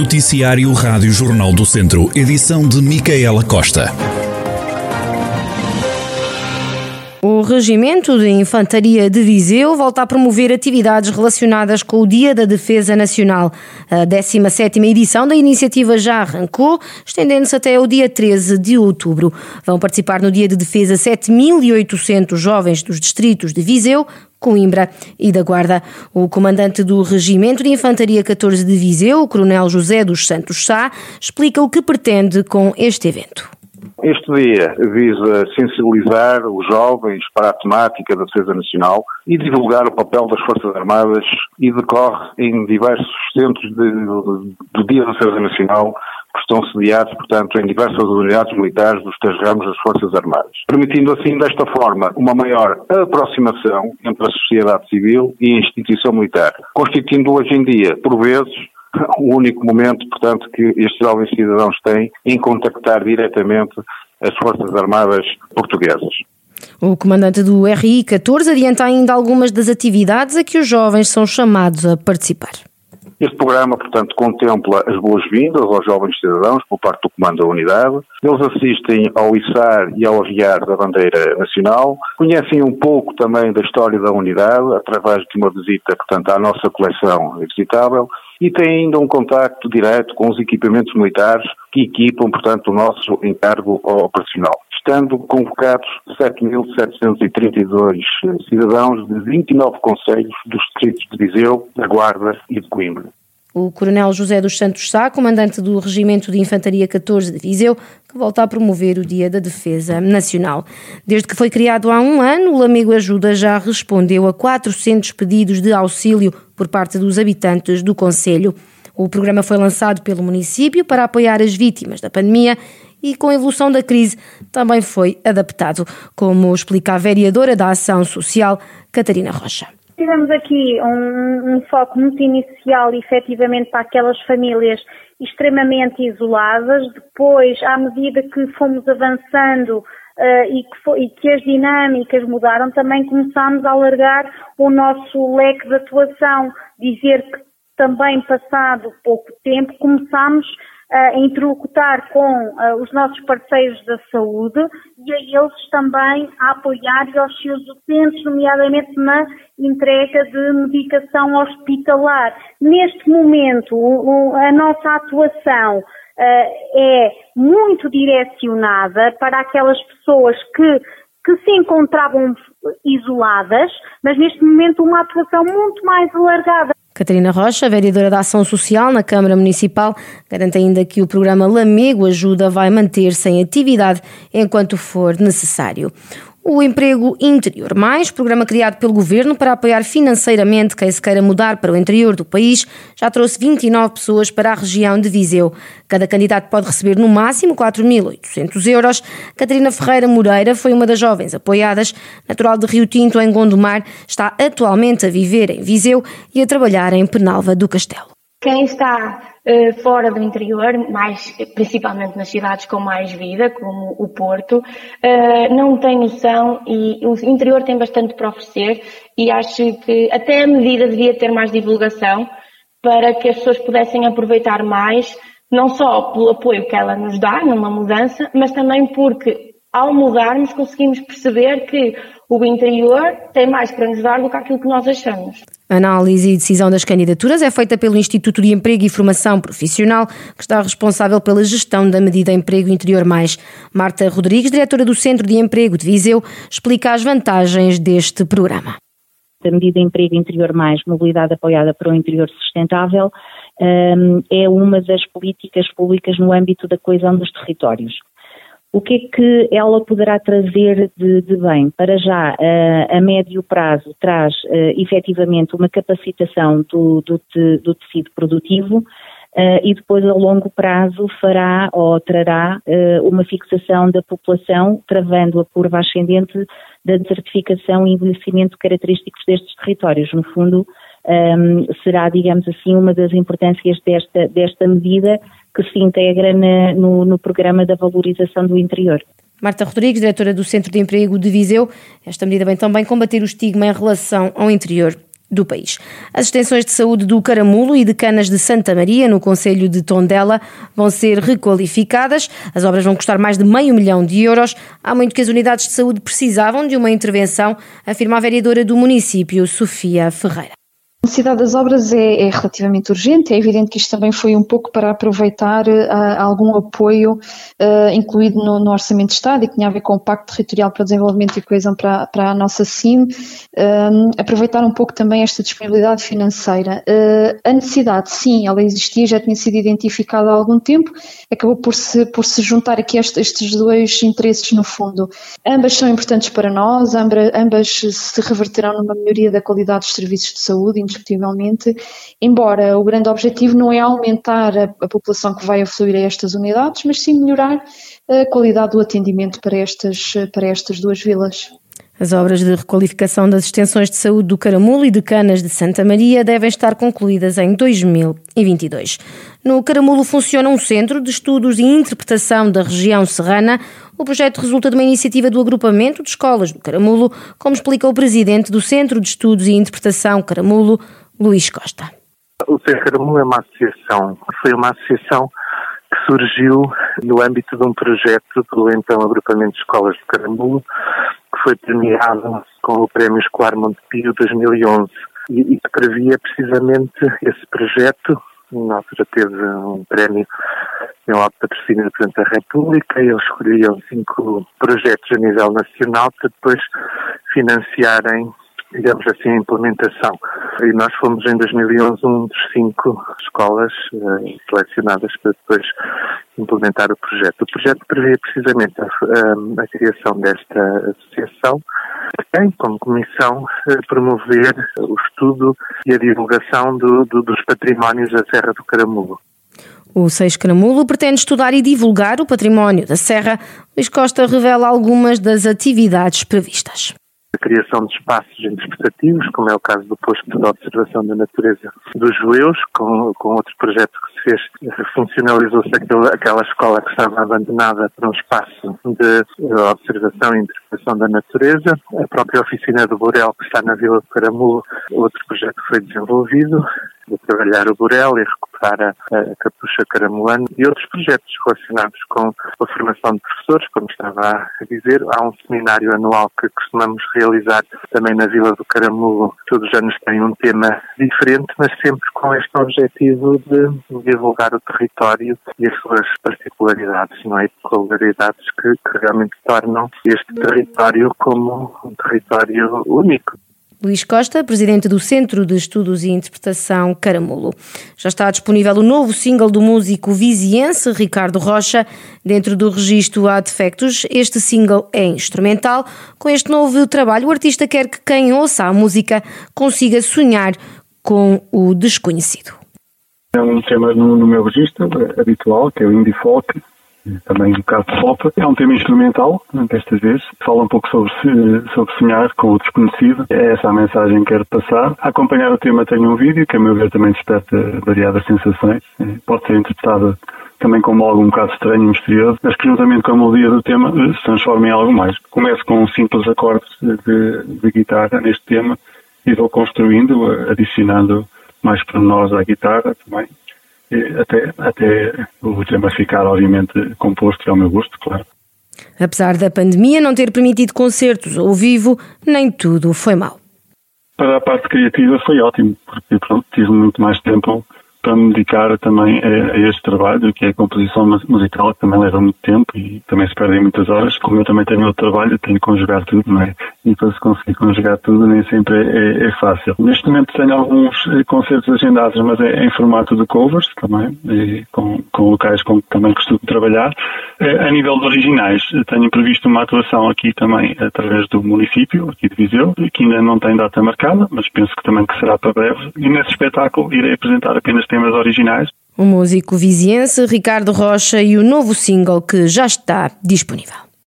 Noticiário Rádio Jornal do Centro, edição de Micaela Costa. O Regimento de Infantaria de Viseu volta a promover atividades relacionadas com o Dia da Defesa Nacional. A 17ª edição da iniciativa já arrancou, estendendo-se até o dia 13 de outubro. Vão participar no Dia de Defesa 7.800 jovens dos distritos de Viseu, Coimbra e da Guarda. O comandante do Regimento de Infantaria 14 de Viseu, o Coronel José dos Santos Sá, explica o que pretende com este evento. Este dia visa sensibilizar os jovens para a temática da defesa nacional e divulgar o papel das Forças Armadas e decorre em diversos centros do Dia da Defesa Nacional que estão sediados, portanto, em diversas unidades militares dos três ramos das Forças Armadas, permitindo assim, desta forma, uma maior aproximação entre a sociedade civil e a instituição militar, constituindo hoje em dia, por vezes, o único momento, portanto, que estes jovens cidadãos têm em contactar diretamente as Forças Armadas portuguesas. O comandante do RI 14 adianta ainda algumas das atividades a que os jovens são chamados a participar. Este programa, portanto, contempla as boas-vindas aos jovens cidadãos por parte do Comando da Unidade. Eles assistem ao içar e ao arriar da bandeira nacional, conhecem um pouco também da história da unidade, através de uma visita, portanto, à nossa coleção visitável, e têm ainda um contacto direto com os equipamentos militares que equipam, portanto, o nosso encargo operacional. Estando convocados 7.732 cidadãos de 29 conselhos dos distritos de Viseu, da Guarda e de Coimbra. O Coronel José dos Santos Sá, comandante do Regimento de Infantaria 14 de Viseu, que volta a promover o Dia da Defesa Nacional. Desde que foi criado há um ano, o Lamego Ajuda já respondeu a 400 pedidos de auxílio por parte dos habitantes do Conselho. O programa foi lançado pelo município para apoiar as vítimas da pandemia e, com a evolução da crise, também foi adaptado, como explica a vereadora da Ação Social, Catarina Rocha. Tivemos aqui um, um foco muito inicial, efetivamente, para aquelas famílias extremamente isoladas. Depois, à medida que fomos avançando Uh, e, que foi, e, que as dinâmicas mudaram, também começámos a alargar o nosso leque de atuação, dizer que também passado pouco tempo começámos a interlocutar com uh, os nossos parceiros da saúde e a eles também a apoiar aos seus docentes, nomeadamente na entrega de medicação hospitalar. Neste momento, o, a nossa atuação uh, é muito direcionada para aquelas pessoas que que se encontravam isoladas, mas neste momento uma atuação muito mais alargada. Catarina Rocha, vereadora da Ação Social na Câmara Municipal, garante ainda que o programa Lamego Ajuda vai manter-se em atividade enquanto for necessário. O Emprego Interior Mais, programa criado pelo Governo para apoiar financeiramente quem se queira mudar para o interior do país, já trouxe 29 pessoas para a região de Viseu. Cada candidato pode receber no máximo 4.800 euros. Catarina Ferreira Moreira foi uma das jovens apoiadas. Natural de Rio Tinto, em Gondomar, está atualmente a viver em Viseu e a trabalhar em Penalva do Castelo. Quem está uh, fora do interior, mais, principalmente nas cidades com mais vida, como o Porto, uh, não tem noção e o interior tem bastante para oferecer e acho que até a medida devia ter mais divulgação para que as pessoas pudessem aproveitar mais, não só pelo apoio que ela nos dá numa mudança, mas também porque ao mudarmos conseguimos perceber que o interior tem mais para nos dar do que aquilo que nós achamos. A análise e decisão das candidaturas é feita pelo Instituto de Emprego e Formação Profissional, que está responsável pela gestão da medida Emprego Interior Mais. Marta Rodrigues, diretora do Centro de Emprego de Viseu, explica as vantagens deste programa. A medida Emprego Interior Mais, mobilidade apoiada para o interior sustentável, hum, é uma das políticas públicas no âmbito da coesão dos territórios. O que é que ela poderá trazer de, de bem? Para já, uh, a médio prazo, traz uh, efetivamente uma capacitação do, do, do tecido produtivo uh, e depois, a longo prazo, fará ou trará uh, uma fixação da população, travando a curva ascendente da desertificação e envelhecimento característicos destes territórios. No fundo, um, será, digamos assim, uma das importâncias desta, desta medida que se integra na, no, no programa da valorização do interior. Marta Rodrigues, diretora do Centro de Emprego de Viseu, esta medida vem também combater o estigma em relação ao interior do país. As extensões de saúde do Caramulo e de Canas de Santa Maria, no Conselho de Tondela, vão ser requalificadas. As obras vão custar mais de meio milhão de euros. Há muito que as unidades de saúde precisavam de uma intervenção, afirma a vereadora do município, Sofia Ferreira. A necessidade das obras é, é, relativamente urgente. É evidente que isto também foi um pouco para aproveitar uh, algum apoio uh, incluído no, no, Orçamento de Estado e que tinha a ver com o Pacto Territorial para o Desenvolvimento e Coesão para, para a nossa CIM. Uh, aproveitar um pouco também esta disponibilidade financeira. a necessidade, sim, ela existia, já tinha sido identificada há algum tempo. Acabou por se, por se juntar aqui este, estes dois interesses no fundo. Ambas são importantes para nós, ambas, ambas se reverterão numa melhoria da qualidade dos serviços de saúde indiscutivelmente, embora o grande objetivo não é aumentar a, a população que vai afluir a estas unidades, mas sim melhorar a qualidade do atendimento para estas, para estas duas vilas. As obras de requalificação das extensões de saúde do Caramulo e de Canas de Santa Maria devem estar concluídas em 2022. No Caramulo funciona um centro de estudos e interpretação da região serrana. O projeto resulta de uma iniciativa do agrupamento de escolas do Caramulo, como explica o presidente do Centro de Estudos e Interpretação Caramulo, Luís Costa. O Centro Caramulo é uma associação, foi uma associação que surgiu no âmbito de um projeto do então agrupamento de escolas de Caramulo, foi premiado com o Prémio Escolar Montepio 2011 e, e que previa precisamente esse projeto. Na altura teve um prémio em alto patrocínio do Presidente da República e eles escolhiam cinco projetos a nível nacional para depois financiarem digamos assim, a implementação. E nós fomos em 2011 um dos cinco escolas uh, selecionadas para depois implementar o projeto. O projeto previa precisamente a, a, criação desta associação, tem como comissão uh, promover o estudo e a divulgação do, do, dos patrimónios da Serra do Caramulo. O Seis Caramulo pretende estudar e divulgar o património da Serra. Luís Costa revela algumas das atividades previstas a criação de espaços interpretativos, como é o caso do posto de observação da natureza dos judeus, com, com outro projeto que se fez, funcionalizou-se aquela escola que estava abandonada para um espaço de observação e interpretação da natureza. A própria oficina do Borel, que está na Vila de Caramulo, outro projeto foi desenvolvido de trabalhar o Borel e recuperar a, a capucha caramulana e outros projetos relacionados com a formação de professores, como estava a dizer. Há um seminário anual que costumamos realizar também na Vila do Caramulo. Todos os anos tem um tema diferente, mas sempre com este objetivo de divulgar o território e as suas particularidades, não é? Peculiaridades que, que realmente tornam este território como um território único. Luís Costa, presidente do Centro de Estudos e Interpretação Caramulo. Já está disponível o novo single do músico viziense Ricardo Rocha. Dentro do registro Há Defectos, este single é instrumental. Com este novo trabalho, o artista quer que quem ouça a música consiga sonhar com o desconhecido. É um tema no, no meu registro habitual, que é o indie folk, também um bocado pop. É um tema instrumental, desta vez. Fala um pouco sobre, sobre sonhar com o desconhecido. É essa a mensagem que quero passar. A acompanhar o tema tenho um vídeo que, a meu ver, também desperta variadas sensações. É, pode ser interpretado também como algo um bocado estranho e misterioso, mas que juntamente com a melodia do tema se transforma em algo mais. Começo com simples acordes de, de guitarra neste tema e vou construindo, adicionando mais pormenores à guitarra também até, até o tema ficar, obviamente, composto ao meu gosto, claro. Apesar da pandemia não ter permitido concertos ao vivo, nem tudo foi mal. Para a parte criativa foi ótimo, porque pronto, tive muito mais tempo para me dedicar também a, a, este trabalho, que é a composição musical, que também leva muito tempo e também se perdem muitas horas. Como eu também tenho outro trabalho, tenho que conjugar tudo, não é? E para se conseguir conjugar tudo nem sempre é, é, é fácil. Neste momento tenho alguns eh, concertos agendados, mas é em formato de covers também, com, com locais com que também costumo trabalhar. Eh, a nível de originais, tenho previsto uma atuação aqui também através do município, aqui de Viseu, que ainda não tem data marcada, mas penso que também que será para breve. E nesse espetáculo irei apresentar apenas temas originais. O músico viziense Ricardo Rocha e o novo single que já está disponível.